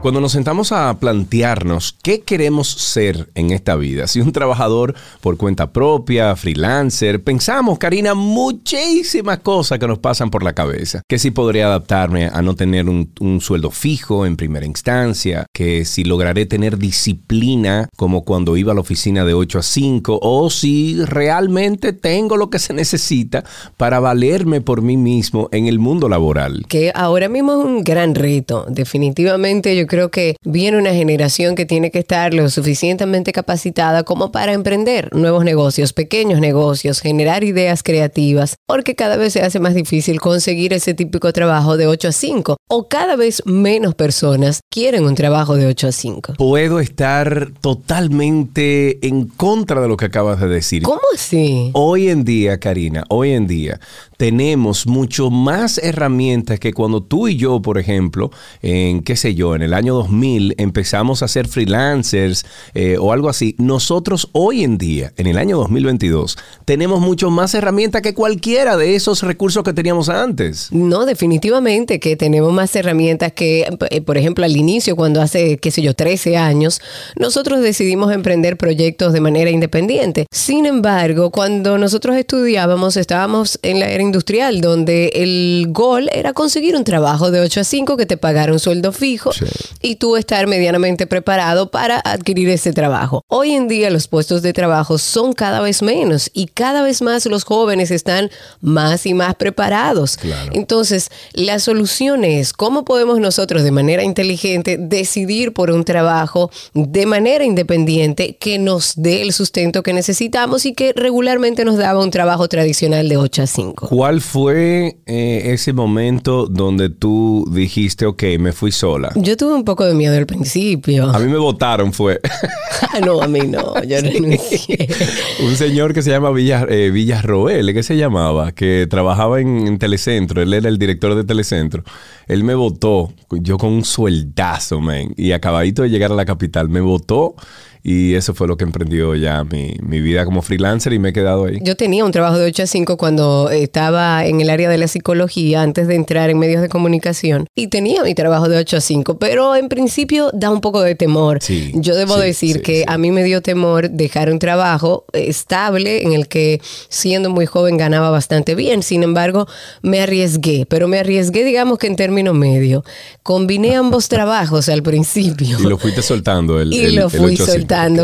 Cuando nos sentamos a plantearnos qué queremos ser en esta vida, si un trabajador por cuenta propia, freelancer, pensamos, Karina, muchísimas cosas que nos pasan por la cabeza. Que si podría adaptarme a no tener un, sueldo fijo en primera instancia, que si lograré tener disciplina como cuando iba a la oficina de 8 a 5, o si realmente tengo lo que se necesita para valerme por mí mismo en el mundo laboral. Que ahora mismo es un gran reto. Definitivamente yo creo que viene una generación que tiene que estar lo suficientemente capacitada como para emprender nuevos negocios, pequeños negocios, generar ideas creativas, porque cada vez se hace más difícil conseguir ese típico trabajo de 8 a 5 o cada vez menos personas quieren un trabajo de 8 a 5. Puedo estar totalmente en contra de lo que acabas de decir. ¿Cómo así? Hoy en día, Karina, hoy en día tenemos mucho más herramientas que cuando tú y yo, por ejemplo, en qué sé yo, en el año 2000 empezamos a ser freelancers eh, o algo así. Nosotros hoy en día, en el año 2022, tenemos mucho más herramientas que cualquiera de esos recursos que teníamos antes. No, definitivamente que tenemos más herramientas que, eh, por ejemplo, al inicio, cuando hace, qué sé yo, 13 años, nosotros decidimos emprender proyectos de manera independiente. Sin embargo, cuando nosotros estudiábamos, estábamos en la era industrial, donde el gol era conseguir un trabajo de 8 a 5 que te pagara un sueldo fijo y tú estar medianamente preparado para adquirir ese trabajo. Hoy en día los puestos de trabajo son cada vez menos y cada vez más los jóvenes están más y más preparados. Entonces, la solución es cómo podemos nosotros de manera inteligente decidir por un trabajo de manera independiente que nos dé el sustento que necesitamos y que regularmente nos daba un trabajo tradicional de 8 a 5. ¿Cuál fue eh, ese momento donde tú dijiste, ok, me fui sola? Yo tuve un poco de miedo al principio. A mí me votaron, fue. no, a mí no, yo renuncié. un señor que se llama Villas, eh, Villarroel, ¿qué se llamaba? Que trabajaba en, Telecentro, él era el director de Telecentro. Él me votó, yo con un sueldazo, man, y acabadito de llegar a la capital, me votó y eso fue lo que emprendió ya mi, mi, vida como freelancer y me he quedado ahí. Yo tenía un trabajo de 8 a 5 cuando estaba en el área de la psicología antes de entrar en medios de comunicación y tenía mi trabajo de 8 a 5, pero en principio da un poco de temor. Yo debo decir que a mí me dio temor dejar un trabajo estable en el que siendo muy joven ganaba bastante bien, sin embargo me arriesgué, pero me arriesgué digamos que en término medio. Combiné ambos trabajos al principio. Y lo fuiste soltando el, y lo fui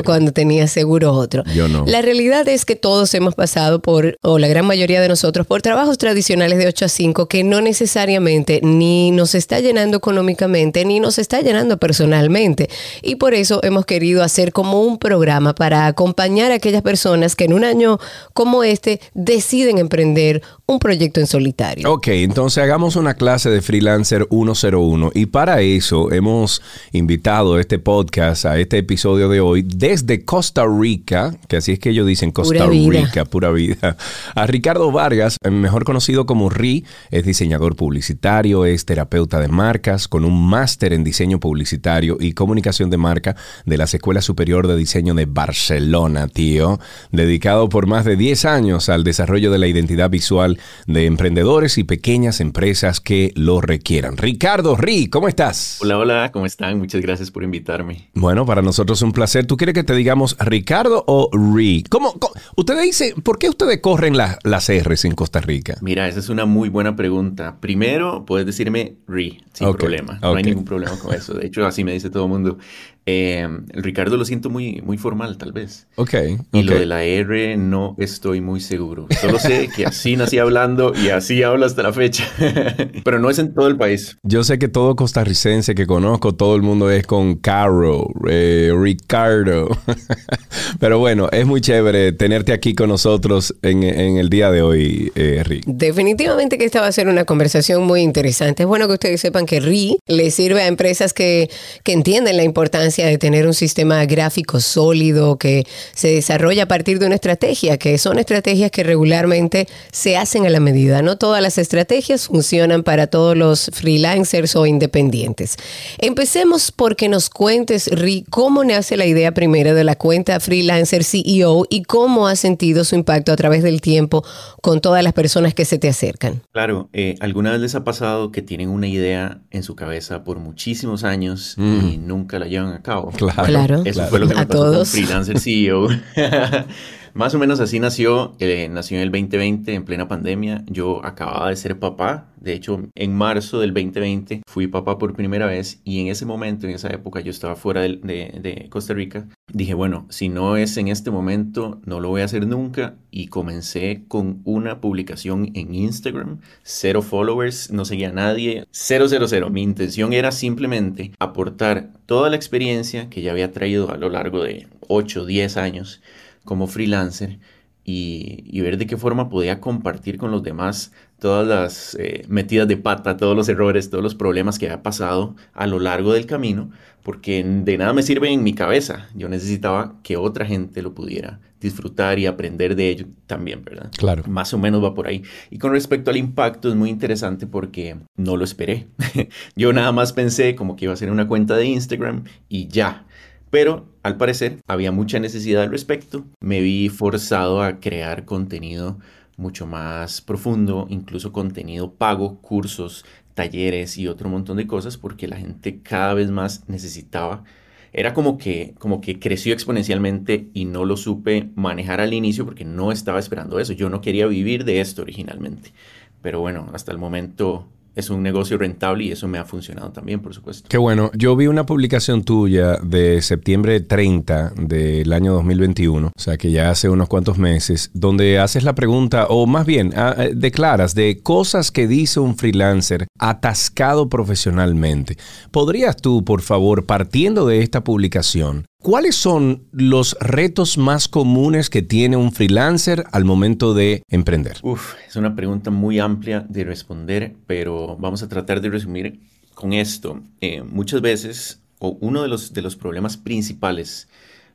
cuando tenía seguro otro. Yo no. La realidad es que todos hemos pasado por, o la gran mayoría de nosotros, por trabajos tradicionales de 8 a 5 que no necesariamente ni nos está llenando económicamente ni nos está llenando personalmente. Y por eso hemos querido hacer como un programa para acompañar a aquellas personas que en un año como este deciden emprender un proyecto en solitario. Ok, entonces hagamos una clase de freelancer 101 y para eso hemos invitado a este podcast, a este episodio de hoy, desde Costa Rica, que así es que ellos dicen Costa Rica, pura vida, a Ricardo Vargas, mejor conocido como RI, es diseñador publicitario, es terapeuta de marcas, con un máster en diseño publicitario y comunicación de marca de la Escuela Superior de Diseño de Barcelona, tío, dedicado por más de 10 años al desarrollo de la identidad visual de emprendedores y pequeñas empresas que lo requieran. Ricardo, RI, ¿cómo estás? Hola, hola, ¿cómo están? Muchas gracias por invitarme. Bueno, para nosotros es un placer ¿Tú quieres que te digamos Ricardo o Ri? ¿Cómo, Ustedes dicen, ¿por qué ustedes corren las R's en Costa Rica? Mira, esa es una muy buena pregunta. Primero, puedes decirme Ri, sin problema. No hay ningún problema con eso. De hecho, así me dice todo el mundo. Eh, Ricardo lo siento muy, muy formal, tal vez. Ok. Y lo de la R no estoy muy seguro. Solo sé que así nací hablando y así hablo hasta la fecha. Pero no es en todo el país. Yo sé que todo costarricense que conozco, todo el mundo es con Caro, eh, Ricardo. Pero bueno, es muy chévere tenerte aquí con nosotros en, el día de hoy, eh, Rick. Definitivamente que esta va a ser una conversación muy interesante. Es bueno que ustedes sepan que RI le sirve a empresas que, que entienden la importancia importancia de tener un sistema gráfico sólido que se desarrolla a partir de una estrategia, que son estrategias que regularmente se hacen a la medida. No todas las estrategias funcionan para todos los freelancers o independientes. Empecemos porque nos cuentes, Ri, cómo nace la idea primera de la cuenta Freelancer CEO y cómo ha sentido su impacto a través del tiempo con todas las personas que se te acercan. Claro, eh, ¿alguna vez les ha pasado que tienen una idea en su cabeza por muchísimos años y mm. nunca la llevan a cabo? Claro. Eso fue lo que me pasó con Freelancer CEO. Más o menos así nació, eh, nació en el 2020, en plena pandemia. Yo acababa de ser papá. De hecho, en marzo del 2020 fui papá por primera vez y en ese momento, en esa época, yo estaba fuera de, Costa Rica. Dije, bueno, si no es en este momento, no lo voy a hacer nunca. Y comencé con una publicación en Instagram. Cero followers, no seguía a nadie. Cero, cero, cero. Mi intención era simplemente aportar toda la experiencia que ya había traído a lo largo de 8, 10 años como freelancer y, ver de qué forma podía compartir con los demás todas las eh, metidas de pata, todos los errores, todos los problemas que había pasado a lo largo del camino, porque de nada me sirve en mi cabeza. Yo necesitaba que otra gente lo pudiera disfrutar y aprender de ello también, ¿verdad? Claro. Más o menos va por ahí. Y con respecto al impacto es muy interesante porque no lo esperé. Yo nada más pensé como que iba a ser una cuenta de Instagram y ya. Pero al parecer había mucha necesidad al respecto. Me vi forzado a crear contenido mucho más profundo, incluso contenido pago, cursos, talleres y otro montón de cosas porque la gente cada vez más necesitaba. Era como que, como que creció exponencialmente y no lo supe manejar al inicio porque no estaba esperando eso. Yo no quería vivir de esto originalmente. Pero bueno, hasta el momento es un negocio rentable y eso me ha funcionado también, por supuesto. Qué bueno. Yo vi una publicación tuya de septiembre 30 del año 2021, o sea que ya hace unos cuantos meses, donde haces la pregunta, o más bien, ah, eh, declaras de cosas que dice un freelancer atascado profesionalmente. ¿Podrías tú, por favor, partiendo de esta publicación, ¿Cuáles son los retos más comunes que tiene un freelancer al momento de emprender? Uf, es una pregunta muy amplia de responder, pero vamos a tratar de resumir con esto. Eh, muchas veces, o uno de los, de los problemas principales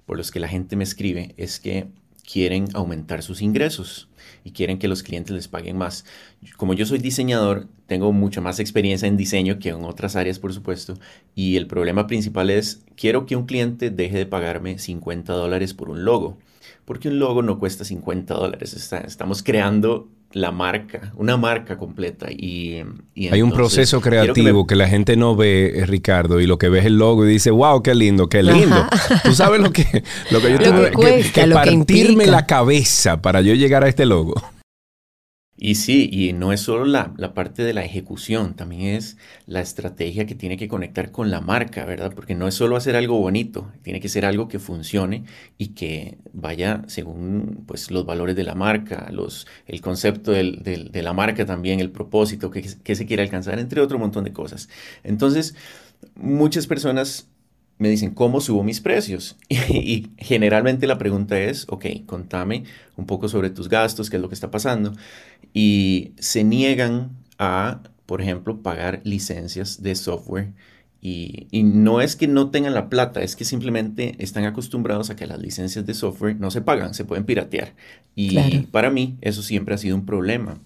por los que la gente me escribe es que quieren aumentar sus ingresos y quieren que los clientes les paguen más. Como yo soy diseñador, tengo mucha más experiencia en diseño que en otras áreas, por supuesto, y el problema principal es, quiero que un cliente deje de pagarme 50 dólares por un logo, porque un logo no cuesta 50 dólares, estamos creando la marca, una marca completa. Y, Hay un proceso creativo que, la gente no ve, eh, Ricardo, y lo que ve es el logo y dice, wow, qué lindo, qué lindo. Tú sabes lo que, lo que yo tengo que, partirme la cabeza para yo llegar a este logo. Y sí, y no es solo la, parte de la ejecución, también es la estrategia que tiene que conectar con la marca, ¿verdad? Porque no es solo hacer algo bonito, tiene que ser algo que funcione y que vaya según pues, los valores de la marca, los, el concepto de la marca también, el propósito que, que se quiere alcanzar, entre otro montón de cosas. Entonces, muchas personas me dicen, ¿cómo subo mis precios? Y, generalmente la pregunta es, ok, contame un poco sobre tus gastos, qué es lo que está pasando. Y se niegan a, por ejemplo, pagar licencias de software. Y, no es que no tengan la plata, es que simplemente están acostumbrados a que las licencias de software no se pagan, se pueden piratear. Y para mí eso siempre ha sido un problema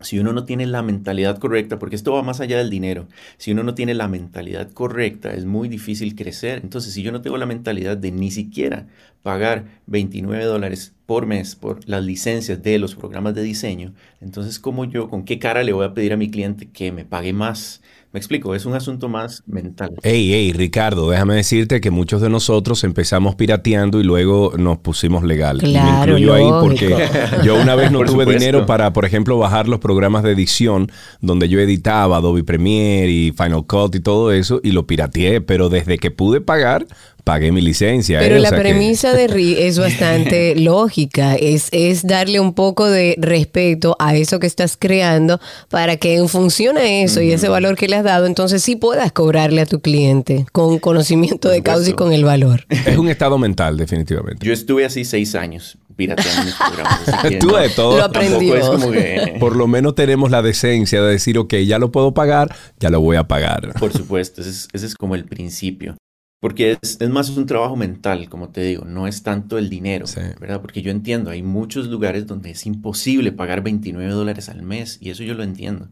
si uno no tiene la mentalidad correcta, porque esto va más allá del dinero, si uno no tiene la mentalidad correcta, es muy difícil crecer. Entonces, si yo no tengo la mentalidad de ni siquiera pagar 29 dólares por mes por las licencias de los programas de diseño, entonces, ¿cómo yo, con qué cara le voy a pedir a mi cliente que me pague más? Me explico, es un asunto más mental. Ey, ey, Ricardo, déjame decirte que muchos de nosotros empezamos pirateando y luego nos pusimos legal. Claro, y me ahí porque yo una vez no tuve dinero para, por ejemplo, bajar los programas de edición donde yo editaba Adobe Premiere y Final Cut y todo eso y lo pirateé, pero desde que pude pagar, pagué mi licencia. Pero ¿eh? la premisa de RI es bastante lógica, es, es darle un poco de respeto a eso que estás creando para que en función a eso y ese valor que le has dado, entonces sí puedas cobrarle a tu cliente con conocimiento de causa y con el valor. Es un estado mental, definitivamente. Yo estuve así seis años pirateando mis programas. Tú de todo. Lo aprendió. Por lo menos tenemos la decencia de decir, ok, ya lo puedo pagar, ya lo voy a pagar. Por supuesto, ese es, ese es como el principio. Porque es, es, más un trabajo mental, como te digo, no es tanto el dinero, ¿verdad? Porque yo entiendo, hay muchos lugares donde es imposible pagar 29 dólares al mes y eso yo lo entiendo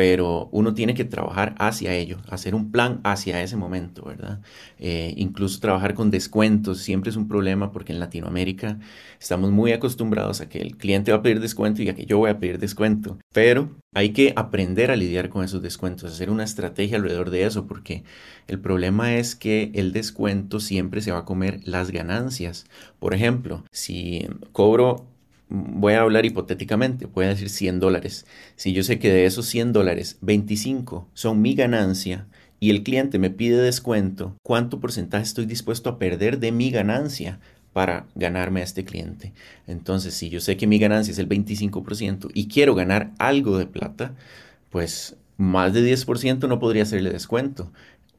pero uno tiene que trabajar hacia ello, hacer un plan hacia ese momento, ¿verdad? Eh, incluso trabajar con descuentos siempre es un problema porque en Latinoamérica estamos muy acostumbrados a que el cliente va a pedir descuento y a que yo voy a pedir descuento, pero hay que aprender a lidiar con esos descuentos, hacer una estrategia alrededor de eso, porque el problema es que el descuento siempre se va a comer las ganancias. Por ejemplo, si cobro voy a hablar hipotéticamente, voy a decir 100 dólares. Si yo sé que de esos 100 dólares, 25 son mi ganancia y el cliente me pide descuento, ¿cuánto porcentaje estoy dispuesto a perder de mi ganancia? para ganarme a este cliente. Entonces, si yo sé que mi ganancia es el 25% y quiero ganar algo de plata, pues más de 10% no podría hacerle descuento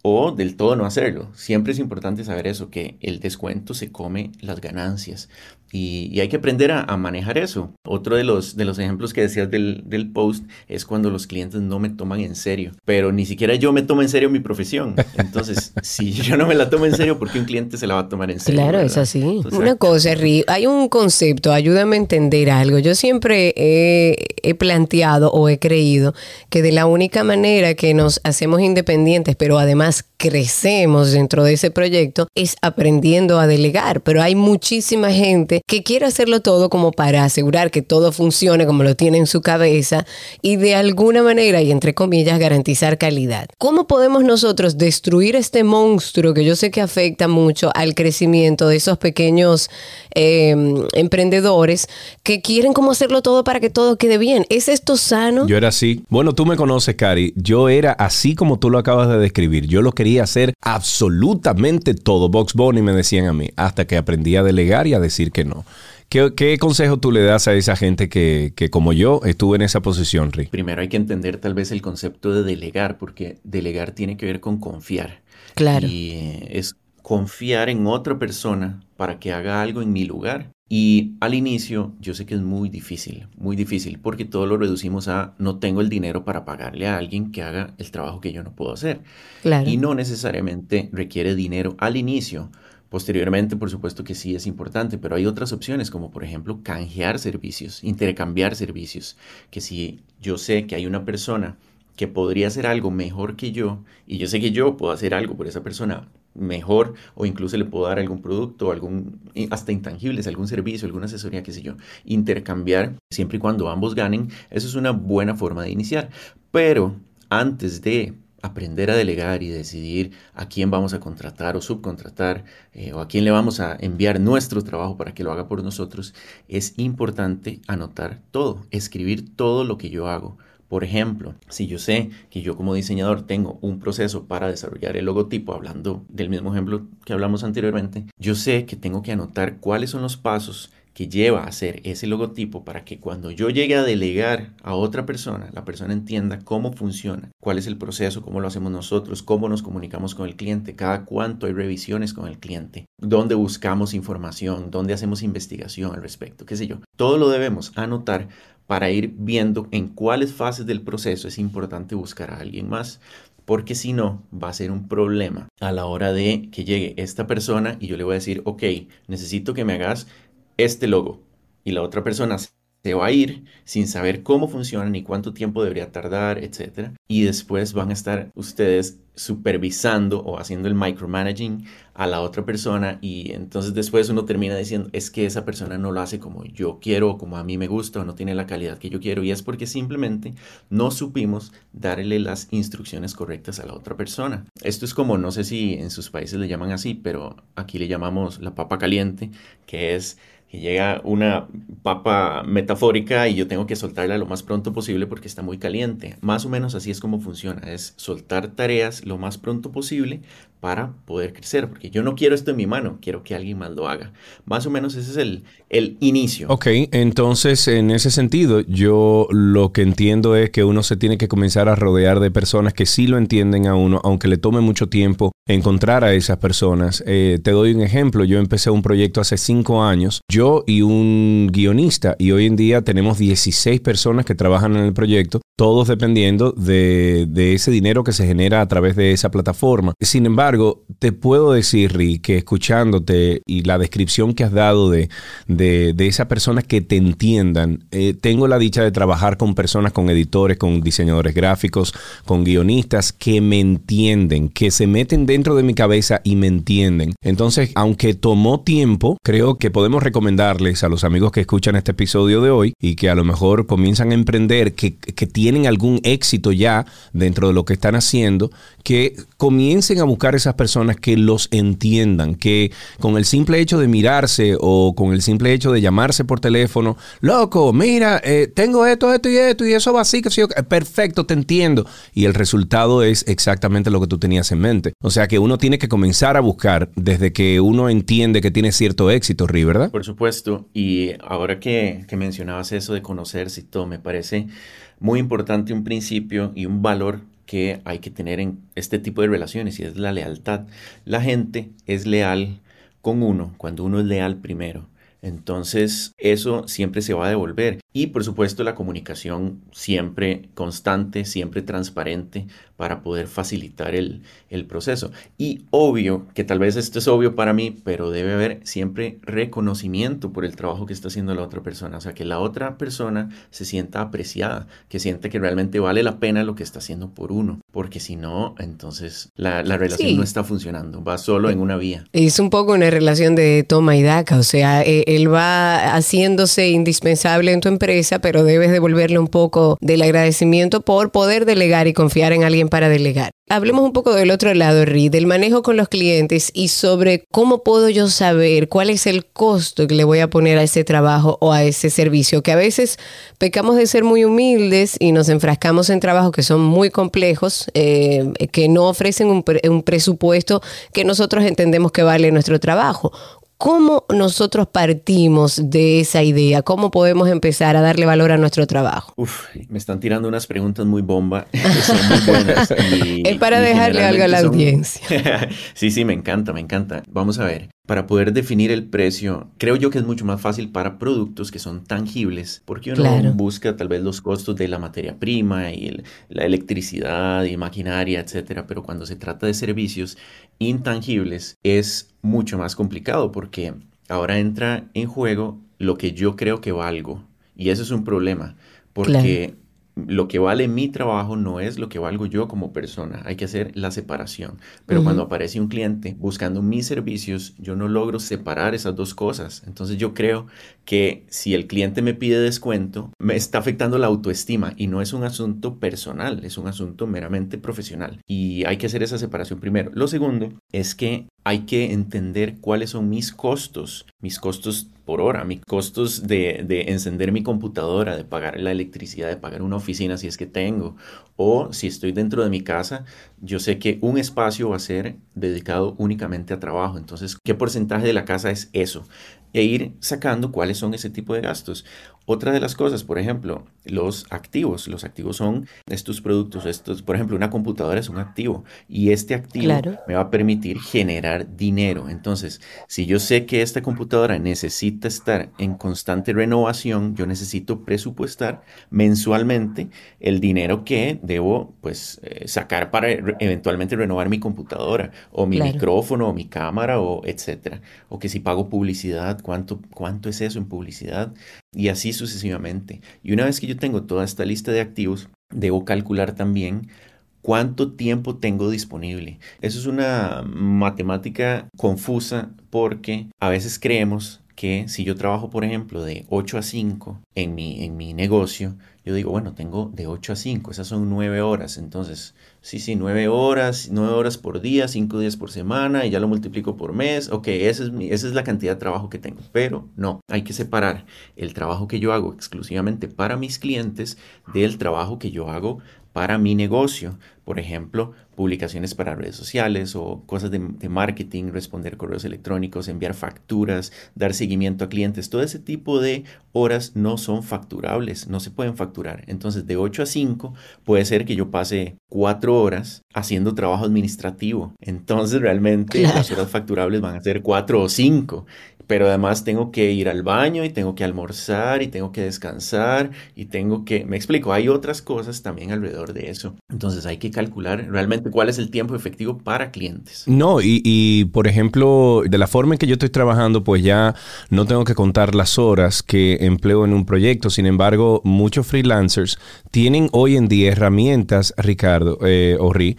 o del todo no hacerlo. Siempre es importante saber eso, que el descuento se come las ganancias. Y, hay que aprender a, manejar eso. Otro de los, de los ejemplos que decías del, del, post es cuando los clientes no me toman en serio. Pero ni siquiera yo me tomo en serio mi profesión. Entonces, si yo no me la tomo en serio, ¿por qué un cliente se la va a tomar en serio? Claro, es así. Una cosa, Ri, hay un concepto, ayúdame a entender algo. Yo siempre he, he planteado o he creído que de la única manera que nos hacemos independientes, pero además crecemos dentro de ese proyecto, es aprendiendo a delegar. Pero hay muchísima gente que quiere hacerlo todo como para asegurar que todo funcione como lo tiene en su cabeza y de alguna manera y entre comillas garantizar calidad. ¿Cómo podemos nosotros destruir este monstruo que yo sé que afecta mucho al crecimiento de esos pequeños em, emprendedores que quieren como hacerlo todo para que todo quede bien? ¿Es esto sano? Yo era así. Bueno, tú me conoces, Cari. Yo era así como tú lo acabas de describir. Yo lo quería hacer absolutamente todo. Box Bunny me decían a mí, hasta que aprendí a delegar y a decir que no. ¿Qué, consejo tú le das a esa gente que, como yo estuve en esa posición, Rick? Primero hay que entender tal vez el concepto de delegar, porque delegar tiene que ver con confiar. Claro. Y es confiar en otra persona para que haga algo en mi lugar. Y al inicio yo sé que es muy difícil, muy difícil, porque todo lo reducimos a no tengo el dinero para pagarle a alguien que haga el trabajo que yo no puedo hacer. Claro. Y no necesariamente requiere dinero al inicio. Posteriormente, por supuesto que sí es importante, pero hay otras opciones como por ejemplo canjear servicios, intercambiar servicios, que si yo sé que hay una persona que podría hacer algo mejor que yo y yo sé que yo puedo hacer algo por esa persona mejor o incluso le puedo dar algún producto, algún hasta intangibles, algún servicio, alguna asesoría, qué sé yo, intercambiar siempre y cuando ambos ganen, eso es una buena forma de iniciar. Pero antes de aprender a delegar y decidir a quién vamos a contratar o subcontratar eh, o a quién le vamos a enviar nuestro trabajo para que lo haga por nosotros, es importante anotar todo, escribir todo lo que yo hago. Por ejemplo, si yo sé que yo como diseñador tengo un proceso para desarrollar el logotipo, hablando del mismo ejemplo que hablamos anteriormente, yo sé que tengo que anotar cuáles son los pasos que lleva a hacer ese logotipo para que cuando yo llegue a delegar a otra persona, la persona entienda cómo funciona, cuál es el proceso, cómo lo hacemos nosotros, cómo nos comunicamos con el cliente, cada cuánto hay revisiones con el cliente, dónde buscamos información, dónde hacemos investigación al respecto, qué sé yo. Todo lo debemos anotar para ir viendo en cuáles fases del proceso es importante buscar a alguien más porque si no va a ser un problema a la hora de que llegue esta persona y yo le voy a decir, ok, necesito que me hagas este logo y la otra persona va a ir sin saber cómo funciona ni cuánto tiempo debería tardar, etc. Y después van a estar ustedes supervisando o haciendo el micromanaging a la otra persona y entonces después uno termina diciendo es que esa persona no lo hace como yo quiero o como a mí me gusta o no tiene la calidad que yo quiero y es porque simplemente no supimos darle las instrucciones correctas a la otra persona. Esto es como, no sé si en sus países le llaman así, pero aquí le llamamos la papa caliente, que es que llega una papa metafórica y yo tengo que soltarla lo más pronto posible porque está muy caliente. Más o menos así es como funciona, es soltar tareas lo más pronto posible para poder crecer, porque yo no quiero esto en mi mano, quiero que alguien más lo haga. Más o menos ese es el, el inicio. Ok, entonces en ese sentido yo lo que entiendo es que uno se tiene que comenzar a rodear de personas que sí lo entienden a uno, aunque le tome mucho tiempo encontrar a esas personas. Eh, te doy un ejemplo, yo empecé un proyecto hace cinco años, yo y un guionista. Y hoy en día tenemos 16 personas que trabajan en el proyecto, todos dependiendo de, ese dinero que se genera a través de esa plataforma. Sin embargo, te puedo decir, Rick, que escuchándote y la descripción que has dado de, de, esas personas que te entiendan, eh, tengo la dicha de trabajar con personas, con editores, con diseñadores gráficos, con guionistas que me entienden, que se meten dentro de mi cabeza y me entienden. Entonces, aunque tomó tiempo, creo que podemos recomendarles a los amigos que escuchan este episodio de hoy y que a lo mejor comienzan a emprender, que, que tienen algún éxito ya dentro de lo que están haciendo, que comiencen a buscar esas personas que los entiendan, que con el simple hecho de mirarse o con el simple hecho de llamarse por teléfono, loco, mira, eh, tengo esto, esto y esto y eso va así, que sí, perfecto, te entiendo. Y el resultado es exactamente lo que tú tenías en mente. O sea que uno tiene que comenzar a buscar desde que uno entiende que tiene cierto éxito, Ri, ¿verdad? Por supuesto. Y ahora que, que mencionabas eso de conocerse y todo, me parece muy importante un principio y un valor que hay que tener en este tipo de relaciones y es la lealtad. La gente es leal con uno cuando uno es leal primero. Entonces, eso siempre se va a devolver. Y por supuesto, la comunicación siempre constante, siempre transparente para poder facilitar el, el, proceso. Y obvio, que tal vez esto es obvio para mí, pero debe haber siempre reconocimiento por el trabajo que está haciendo la otra persona. O sea, que la otra persona se sienta apreciada, que siente que realmente vale la pena lo que está haciendo por uno. Porque si no, entonces la, la relación no está funcionando, va solo en una vía. Es un poco una relación de toma y daca. O sea, eh, él va haciéndose indispensable en tu empresa, pero debes devolverle un poco del agradecimiento por poder delegar y confiar en alguien para delegar. Hablemos un poco del otro lado, Ri, del manejo con los clientes y sobre cómo puedo yo saber cuál es el costo que le voy a poner a ese trabajo o a ese servicio, que a veces pecamos de ser muy humildes y nos enfrascamos en trabajos que son muy complejos, eh, que no ofrecen un, un presupuesto que nosotros entendemos que vale nuestro trabajo. ¿Cómo nosotros partimos de esa idea? ¿Cómo podemos empezar a darle valor a nuestro trabajo? Uf, me están tirando unas preguntas muy bomba. son muy buenas. es para dejarle algo a la audiencia. sí, sí, me encanta, me encanta. Vamos a ver. Para poder definir el precio, creo yo que es mucho más fácil para productos que son tangibles, porque uno busca tal vez los costos de la materia prima y la electricidad y maquinaria, etcétera, pero cuando se trata de servicios intangibles es mucho más complicado porque ahora entra en juego lo que yo creo que valgo y eso es un problema porque lo que vale mi trabajo no es lo que valgo yo como persona. Hay que hacer la separación. Pero cuando aparece un cliente buscando mis servicios, yo no logro separar esas dos cosas. Entonces yo creo que si el cliente me pide descuento, me está afectando la autoestima y no es un asunto personal, es un asunto meramente profesional. Y hay que hacer esa separación primero. Lo segundo es que hay que entender cuáles son mis costos, mis costos por hora, mis costos de, de, encender mi computadora, de pagar la electricidad, de pagar una oficina si es que tengo, o si estoy dentro de mi casa, yo sé que un espacio va a ser dedicado únicamente a trabajo. Entonces, ¿qué porcentaje de la casa es eso? e ir sacando cuáles son ese tipo de gastos. Otra de las cosas, por ejemplo, los activos. Los activos son estos productos. Estos, por ejemplo, una computadora es un activo y este activo me va a permitir generar dinero. Entonces, si yo sé que esta computadora necesita estar en constante renovación, yo necesito presupuestar mensualmente el dinero que debo pues eh, sacar para eventualmente renovar mi computadora o mi micrófono o mi cámara o etcétera. O que si pago publicidad, ¿cuánto, cuánto es eso en publicidad? Y así sucesivamente. Y una vez que yo tengo toda esta lista de activos, debo calcular también cuánto tiempo tengo disponible. Eso es una matemática confusa porque a veces creemos que si yo trabajo, por ejemplo, de 8 a 5 en mi, en mi negocio, yo digo, bueno, tengo de 8 a 5, esas son 9 horas. Entonces, sí, sí, 9 horas, 9 horas por día, 5 días por semana y ya lo multiplico por mes. Ok, esa es, esa es la cantidad de trabajo que tengo. Pero no, hay que separar el trabajo que yo hago exclusivamente para mis clientes del trabajo que yo hago para mi negocio. Por ejemplo, publicaciones para redes sociales o cosas de, marketing, responder correos electrónicos, enviar facturas, dar seguimiento a clientes. Todo ese tipo de horas no son facturables, no se pueden facturar. Entonces, de 8 a 5 puede ser que yo pase 4 horas haciendo trabajo administrativo. Entonces, realmente las horas facturables van a ser 4 o 5 pero además tengo que ir al baño y tengo que almorzar y tengo que descansar y tengo que, me explico, hay otras cosas también alrededor de eso. Entonces hay que calcular realmente cuál es el tiempo efectivo para clientes. No, y, por ejemplo, de la forma en que yo estoy trabajando, pues ya no tengo que contar las horas que empleo en un proyecto. Sin embargo, muchos freelancers tienen hoy en día herramientas, Ricardo eh, Ri,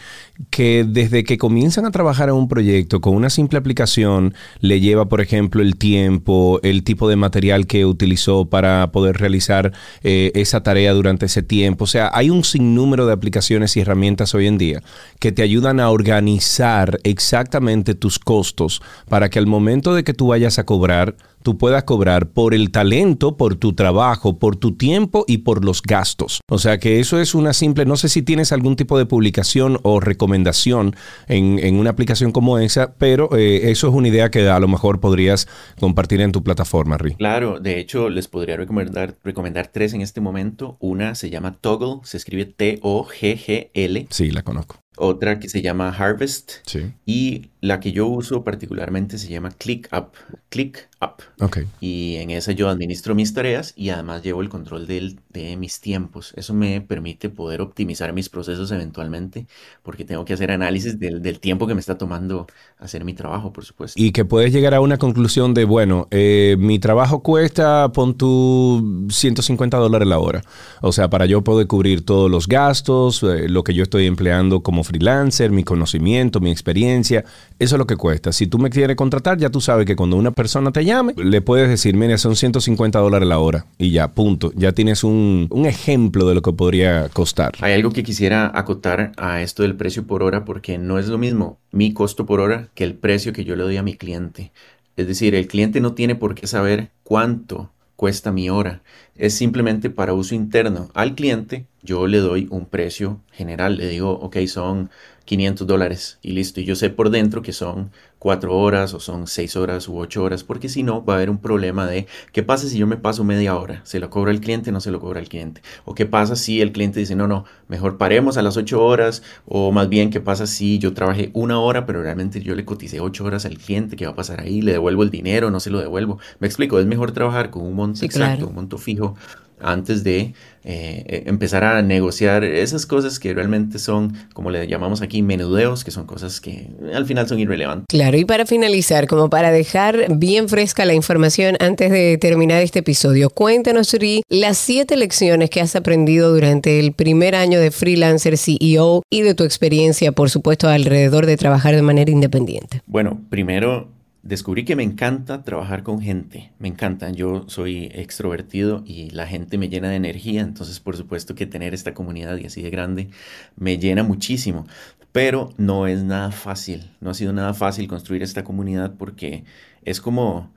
que desde que comienzan a trabajar en un proyecto con una simple aplicación le lleva, por ejemplo, el tiempo, el tipo de material que utilizó para poder realizar eh, esa tarea durante ese tiempo. O sea, hay un sinnúmero de aplicaciones y herramientas hoy en día que te ayudan a organizar exactamente tus costos para que al momento de que tú vayas a cobrar, tú puedas cobrar por el talento, por tu trabajo, por tu tiempo y por los gastos. O sea que eso es una simple, no sé si tienes algún tipo de publicación o recomendación en, una aplicación como esa, pero eh, eso es una idea que a lo mejor podrías compartir en tu plataforma, Ri. Claro, de hecho les podría recomendar, recomendar tres en este momento. Una se llama Toggle, se escribe T-O-G-G-L. Sí, la conozco. Otra que se llama Harvest. Sí. Y la que yo uso particularmente se llama ClickUp. ClickUp. Ok. Y en esa yo administro mis tareas y además llevo el control del, de mis tiempos. Eso me permite poder optimizar mis procesos eventualmente porque tengo que hacer análisis del, del tiempo que me está tomando hacer mi trabajo, por supuesto. Y que puedes llegar a una conclusión de, bueno, eh, mi trabajo cuesta, pon tu 150 dólares la hora. O sea, para yo poder cubrir todos los gastos, eh, lo que yo estoy empleando como freelancer, mi conocimiento, mi experiencia eso es lo que cuesta. Si tú me quieres contratar, ya tú sabes que cuando una persona te llame, le puedes decir, mira, son 150 dólares la hora. Y ya, punto. Ya tienes un, un ejemplo de lo que podría costar. Hay algo que quisiera acotar a esto del precio por hora, porque no es lo mismo mi costo por hora que el precio que yo le doy a mi cliente. Es decir, el cliente no tiene por qué saber cuánto cuesta mi hora. Es simplemente para uso interno. Al cliente yo le doy un precio general. Le digo, ok, son 500 dólares y listo. Y yo sé por dentro que son 4 horas o son 6 horas u 8 horas, porque si no va a haber un problema de qué pasa si yo me paso media hora, se lo cobra el cliente, no se lo cobra el cliente. O qué pasa si el cliente dice, no, no, mejor paremos a las 8 horas, o más bien qué pasa si yo trabajé una hora, pero realmente yo le coticé 8 horas al cliente, ¿qué va a pasar ahí? ¿Le devuelvo el dinero? ¿No se lo devuelvo? Me explico, es mejor trabajar con un monto exacto, un monto fijo antes de eh, empezar a negociar esas cosas que realmente son, como le llamamos aquí, menudeos, que son cosas que al final son irrelevantes. Claro, y para finalizar, como para dejar bien fresca la información antes de terminar este episodio, cuéntanos, Uri, las siete lecciones que has aprendido durante el primer año de freelancer CEO y de tu experiencia, por supuesto, alrededor de trabajar de manera independiente. Bueno, primero descubrí que me encanta trabajar con gente, me encanta, yo soy extrovertido y la gente me llena de energía, entonces por supuesto que tener esta comunidad y así de grande me llena muchísimo, pero no es nada fácil, no ha sido nada fácil construir esta comunidad porque es como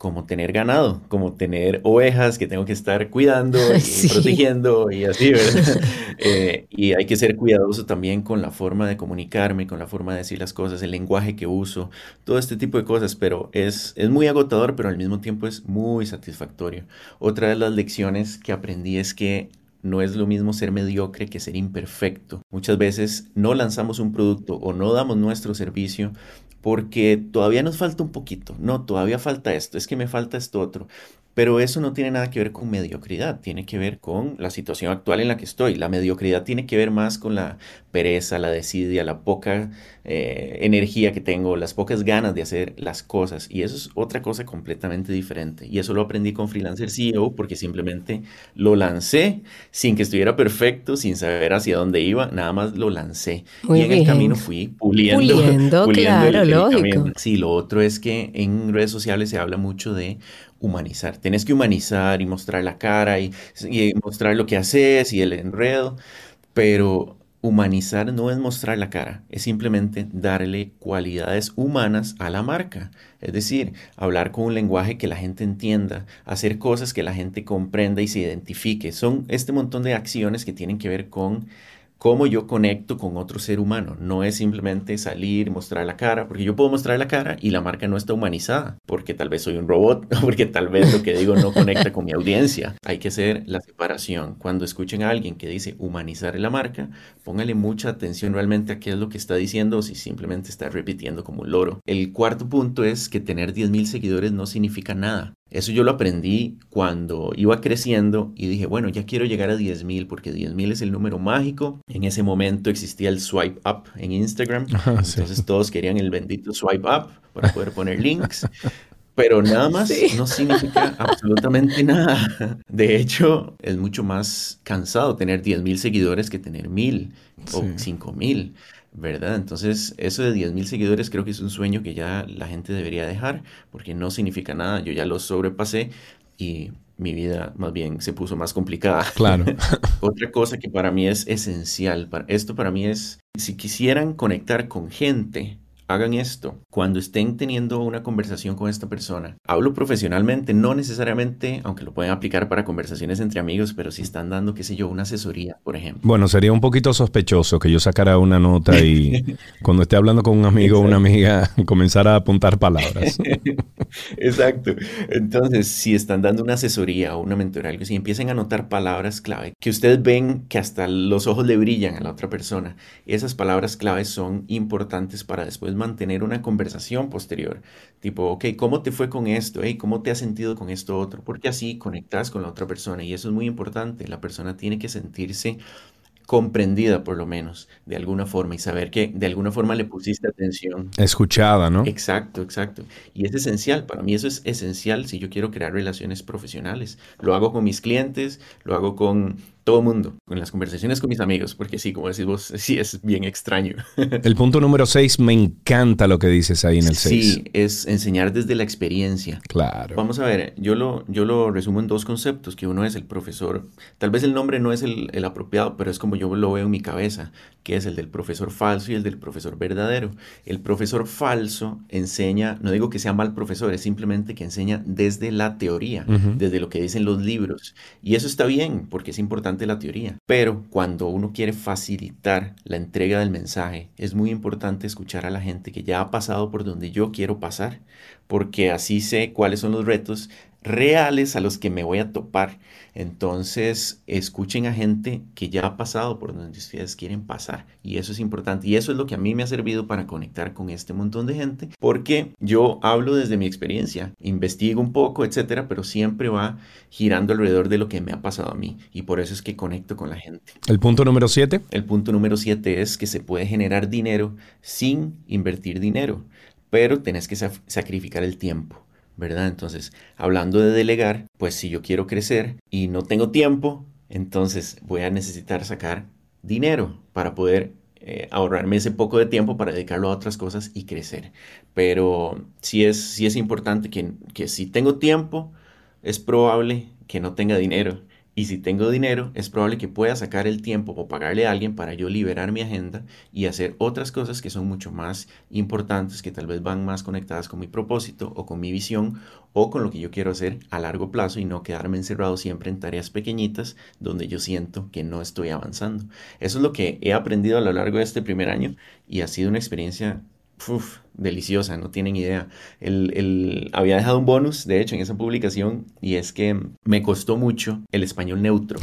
como tener ganado, como tener ovejas que tengo que estar cuidando y protegiendo y así, ¿verdad? Eh, y hay que ser cuidadoso también con la forma de comunicarme, con la forma de decir las cosas, el lenguaje que uso, todo este tipo de cosas, pero es, es muy agotador, pero al mismo tiempo es muy satisfactorio. Otra de las lecciones que aprendí es que no es lo mismo ser mediocre que ser imperfecto. Muchas veces no lanzamos un producto o no damos nuestro servicio porque todavía nos falta un poquito. No, todavía falta esto, es que me falta esto otro. Pero eso no tiene nada que ver con mediocridad, tiene que ver con la situación actual en la que estoy. La mediocridad tiene que ver más con la pereza, la desidia, la poca eh, energía que tengo, las pocas ganas de hacer las cosas. Y eso es otra cosa completamente diferente. Y eso lo aprendí con Freelancer CEO porque simplemente lo lancé sin que estuviera perfecto, sin saber hacia dónde iba, nada más lo lancé. y en el camino fui puliendo. Puliendo, claro, lógico. Sí, lo otro es que en redes sociales se habla mucho de humanizar. Tienes que humanizar y mostrar la cara y, mostrar lo que haces y el enredo, pero humanizar no es mostrar la cara, es simplemente darle cualidades humanas a la marca. Es decir, hablar con un lenguaje que la gente entienda, hacer cosas que la gente comprenda y se identifique. Son este montón de acciones que tienen que ver con cómo yo conecto con otro ser humano. No es simplemente salir, mostrar la cara, porque yo puedo mostrar la cara y la marca no está humanizada, porque tal vez soy un robot, porque tal vez lo que digo no conecta con mi audiencia. Hay que hacer la separación. Cuando escuchen a alguien que dice humanizar la marca, póngale mucha atención realmente a qué es lo que está diciendo o si simplemente está repitiendo como un loro. El cuarto punto es que tener 10.000 seguidores no significa nada. Eso yo lo aprendí cuando iba creciendo y dije, bueno, ya quiero llegar a 10.000 porque 10.000 es el número mágico. En ese momento existía el swipe up en Instagram. entonces todos querían el bendito swipe up para poder poner links. Pero nada más no significa absolutamente nada. De hecho, es mucho más cansado tener 10.000 seguidores que tener 1.000 o 5.000. ¿verdad? Entonces, eso de 10.000 seguidores creo que es un sueño que ya la gente debería dejar, porque no significa nada. Yo ya lo sobrepasé y mi vida más bien se puso más complicada. Claro. Otra cosa que para mí es esencial, para, esto para mí es, si quisieran conectar con gente hagan esto. Cuando estén teniendo una conversación con esta persona, hablo profesionalmente, no necesariamente, aunque lo pueden aplicar para conversaciones entre amigos, pero si están dando, qué sé yo, una asesoría, por ejemplo. Bueno, sería un poquito sospechoso que yo sacara una nota y cuando esté hablando con un amigo o una amiga comenzara a apuntar palabras. Exacto. Entonces, si están dando una asesoría o una mentoría, algo así, empiecen a anotar palabras clave que ustedes ven que hasta los ojos le brillan a la otra persona. Esas palabras claves son importantes para después mantener una conversación posterior. Tipo, ok, ¿cómo te fue con esto? Hey, ¿Cómo te has sentido con esto otro? Porque así conectas con la otra persona y eso es muy importante. La persona tiene que sentirse comprendida por lo menos, de alguna forma, y saber que de alguna forma le pusiste atención. Escuchada, ¿no? Exacto, exacto. Y es esencial, para mí eso es esencial si yo quiero crear relaciones profesionales. Lo hago con mis clientes, lo hago con todo mundo, con las conversaciones con mis amigos, porque sí, como decís vos, sí es bien extraño. El punto número 6, me encanta lo que dices ahí en el 6. Sí, es enseñar desde la experiencia. Claro. Vamos a ver, yo lo, yo lo resumo en dos conceptos, que uno es el profesor, tal vez el nombre no es el, el apropiado, pero es como yo lo veo en mi cabeza, que es el del profesor falso y el del profesor verdadero. El profesor falso enseña, no digo que sea mal profesor, es simplemente que enseña desde la teoría, desde lo que dicen los libros. Y eso está bien, porque es importante la teoría, pero cuando uno quiere facilitar la entrega del mensaje, es muy importante escuchar a la gente que ya ha pasado por donde yo quiero pasar, porque así sé cuáles son los retos reales a los que me voy a topar. Entonces, escuchen a gente que ya ha pasado por donde ustedes quieren pasar. Y eso es importante. Y eso es lo que a mí me ha servido para conectar con este montón de gente. Porque yo hablo desde mi experiencia, investigo un poco, etcétera, pero siempre va girando alrededor de lo que me ha pasado a mí. Y por eso es que conecto con la gente. ¿El punto número siete? El punto número siete es que se puede generar dinero sin invertir dinero. Pero tenés que sacrificar el tiempo. Entonces, hablando de delegar, pues si yo quiero crecer y no tengo tiempo, entonces voy a necesitar sacar dinero para poder eh, ahorrarme ese poco de tiempo para dedicarlo a otras cosas y crecer. Pero sí es, sí es importante que, que si tengo tiempo, es probable que no tenga dinero. Y si tengo dinero, es probable que pueda sacar el tiempo o pagarle a alguien para yo liberar mi agenda y hacer otras cosas que son mucho más importantes, que tal vez van más conectadas con mi propósito o con mi visión o con lo que yo quiero hacer a largo plazo y no quedarme encerrado siempre en tareas pequeñitas donde yo siento que no estoy avanzando. Eso es lo que he aprendido a lo largo de este primer año y ha sido una experiencia uf, deliciosa, no tienen idea. El, había dejado un bonus, de hecho, en esa publicación, y es que me costó mucho el español neutro,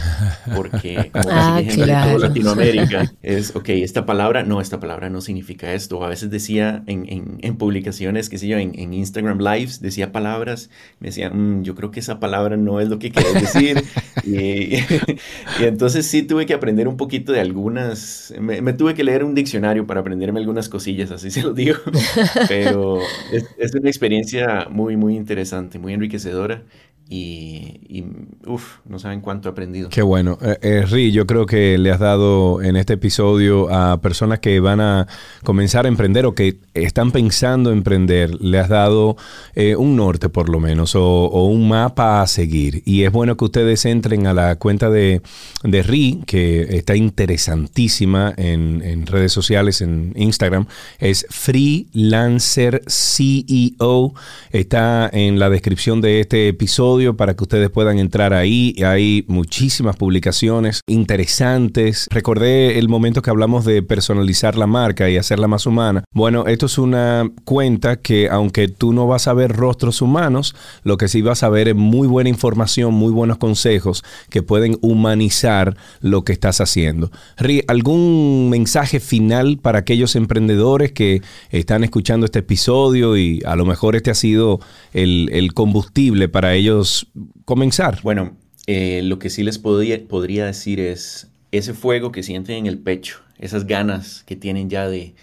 porque como ah, en toda Latinoamérica, es, ok, esta palabra, no, esta palabra no significa esto. A veces decía en, en, publicaciones, qué sé yo, en, Instagram Lives, decía palabras, me decía, mm, yo creo que esa palabra no es lo que quieres decir. y, y, entonces sí tuve que aprender un poquito de algunas, me, me tuve que leer un diccionario para aprenderme algunas cosillas, así se lo digo. Pero es, una experiencia muy, muy interesante, muy enriquecedora y, y uff, no saben cuánto he aprendido. Qué bueno. Eh, eh, Ri, yo creo que le has dado en este episodio a personas que van a comenzar a emprender o que están pensando emprender, le has dado eh, un norte por lo menos o, un mapa a seguir. Y es bueno que ustedes entren a la cuenta de, de Ri, que está interesantísima en, en redes sociales, en Instagram. Es Freelancer CEO. Está en la descripción de este episodio para que ustedes puedan entrar ahí. Hay muchísimas publicaciones interesantes. Recordé el momento que hablamos de personalizar la marca y hacerla más humana. Bueno, esto es una cuenta que aunque tú no vas a ver rostros humanos, lo que sí vas a ver es muy buena información, muy buenos consejos que pueden humanizar lo que estás haciendo. Ri, ¿algún mensaje final para aquellos emprendedores que están escuchando este episodio y a lo mejor este ha sido el, combustible para ellos comenzar? Bueno, eh, lo que sí les podría, podría decir es ese fuego que sienten en el pecho, esas ganas que tienen ya de,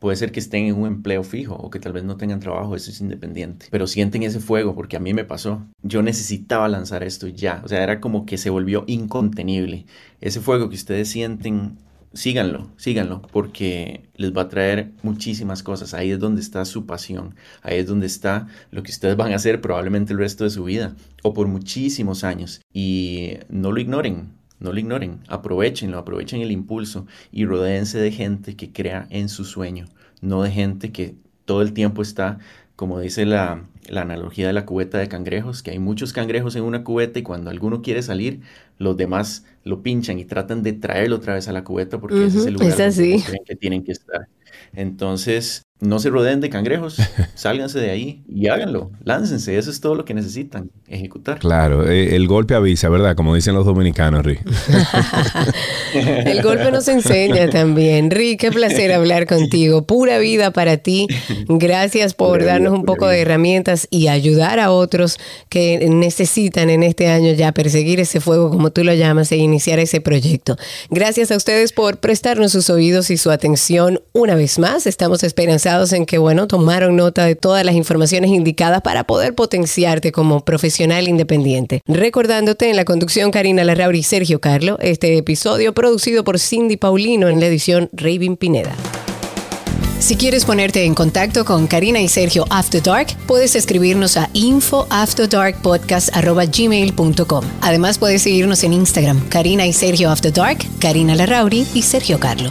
Puede ser que estén en un empleo fijo o que tal vez no tengan trabajo, eso es independiente. Pero sienten ese fuego porque a mí me pasó. Yo necesitaba lanzar esto ya. O sea, era como que se volvió incontenible. Ese fuego que ustedes sienten, síganlo, síganlo, porque les va a traer muchísimas cosas. Ahí es donde está su pasión. Ahí es donde está lo que ustedes van a hacer probablemente el resto de su vida o por muchísimos años. Y no lo ignoren no lo ignoren, aprovechenlo, aprovechen el impulso y rodéense de gente que crea en su sueño, no de gente que todo el tiempo está, como dice la, analogía de la cubeta de cangrejos, que hay muchos cangrejos en una cubeta y cuando alguno quiere salir, los demás lo pinchan y tratan de traerlo otra vez a la cubeta porque ese es el lugar donde creen que tienen que estar. Entonces, no se rodeen de cangrejos, sálganse de ahí y háganlo, láncense, eso es todo lo que necesitan, ejecutar. Claro, eh, el golpe avisa, ¿verdad? Como dicen los dominicanos, Rick. el golpe nos enseña también. Rick, qué placer hablar contigo, pura vida para ti. Gracias por darnos un poco de herramientas y ayudar a otros que necesitan en este año ya perseguir ese fuego, como tú lo llamas, e iniciar ese proyecto. Gracias a ustedes por prestarnos sus oídos y su atención una vez más. Estamos esperanzados en que, bueno, tomaron nota de todas las informaciones indicadas para poder potenciarte como profesional independiente. Recordándote en la conducción Karina Larrauri y Sergio Carlo, este episodio producido por Cindy Paulino en la edición Raven Pineda. Si quieres ponerte en contacto con Karina y Sergio After Dark, puedes escribirnos a infoafterdarkpodcast.gmail.com. Además, puedes seguirnos en Instagram, Karina y Sergio After Dark, Karina Larrauri y Sergio Carlo.